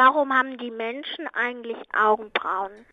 warum haben die Menschen eigentlich Augenbrauen?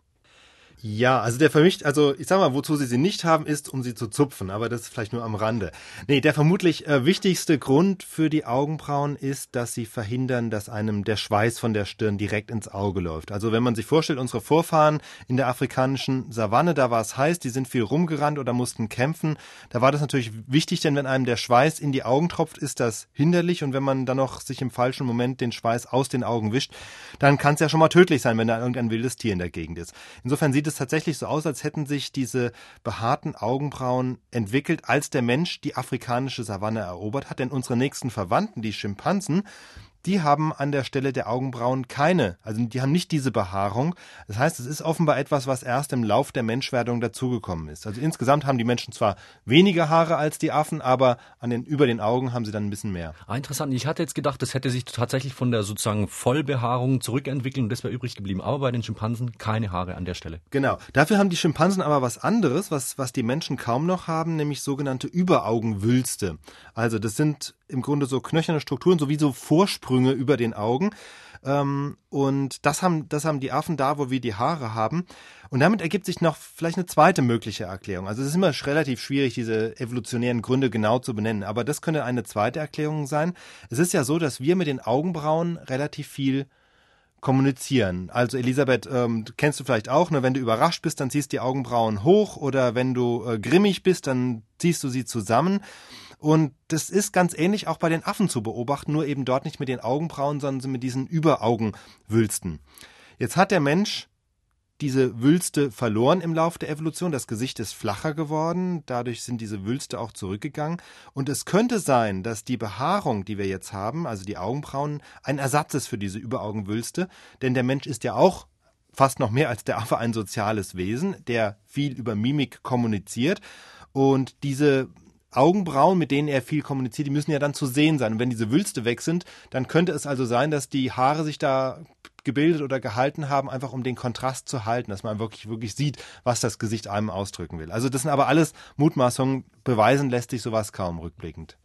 Ja, also der vermischt, also ich sag mal, wozu sie sie nicht haben, ist, um sie zu zupfen, aber das ist vielleicht nur am Rande. Nee, der vermutlich äh, wichtigste Grund für die Augenbrauen ist, dass sie verhindern, dass einem der Schweiß von der Stirn direkt ins Auge läuft. Also wenn man sich vorstellt, unsere Vorfahren in der afrikanischen Savanne, da war es heiß, die sind viel rumgerannt oder mussten kämpfen. Da war das natürlich wichtig, denn wenn einem der Schweiß in die Augen tropft, ist das hinderlich und wenn man dann noch sich im falschen Moment den Schweiß aus den Augen wischt, dann kann es ja schon mal tödlich sein, wenn da irgendein wildes Tier in der Gegend ist. Insofern sieht sieht es tatsächlich so aus, als hätten sich diese behaarten Augenbrauen entwickelt, als der Mensch die afrikanische Savanne erobert hat. Denn unsere nächsten Verwandten, die Schimpansen, die haben an der Stelle der Augenbrauen keine, also die haben nicht diese Behaarung. Das heißt, es ist offenbar etwas, was erst im Lauf der Menschwerdung dazugekommen ist. Also insgesamt haben die Menschen zwar weniger Haare als die Affen, aber an den, über den Augen haben sie dann ein bisschen mehr. Ah, interessant. Ich hatte jetzt gedacht, das hätte sich tatsächlich von der sozusagen Vollbehaarung zurückentwickelt und das wäre übrig geblieben. Aber bei den Schimpansen keine Haare an der Stelle. Genau. Dafür haben die Schimpansen aber was anderes, was, was die Menschen kaum noch haben, nämlich sogenannte Überaugenwülste. Also das sind im Grunde so knöcherne Strukturen, so wie so Vorsprünge über den Augen. Ähm, und das haben, das haben die Affen da, wo wir die Haare haben. Und damit ergibt sich noch vielleicht eine zweite mögliche Erklärung. Also es ist immer relativ schwierig, diese evolutionären Gründe genau zu benennen. Aber das könnte eine zweite Erklärung sein. Es ist ja so, dass wir mit den Augenbrauen relativ viel kommunizieren. Also Elisabeth, ähm, kennst du vielleicht auch, ne, wenn du überrascht bist, dann ziehst du die Augenbrauen hoch oder wenn du äh, grimmig bist, dann ziehst du sie zusammen. Und das ist ganz ähnlich auch bei den Affen zu beobachten, nur eben dort nicht mit den Augenbrauen, sondern mit diesen Überaugenwülsten. Jetzt hat der Mensch diese Wülste verloren im Laufe der Evolution. Das Gesicht ist flacher geworden. Dadurch sind diese Wülste auch zurückgegangen. Und es könnte sein, dass die Behaarung, die wir jetzt haben, also die Augenbrauen, ein Ersatz ist für diese Überaugenwülste. Denn der Mensch ist ja auch fast noch mehr als der Affe ein soziales Wesen, der viel über Mimik kommuniziert. Und diese Augenbrauen, mit denen er viel kommuniziert, die müssen ja dann zu sehen sein. Und wenn diese Wülste weg sind, dann könnte es also sein, dass die Haare sich da gebildet oder gehalten haben, einfach um den Kontrast zu halten, dass man wirklich, wirklich sieht, was das Gesicht einem ausdrücken will. Also das sind aber alles Mutmaßungen, beweisen lässt sich sowas kaum rückblickend.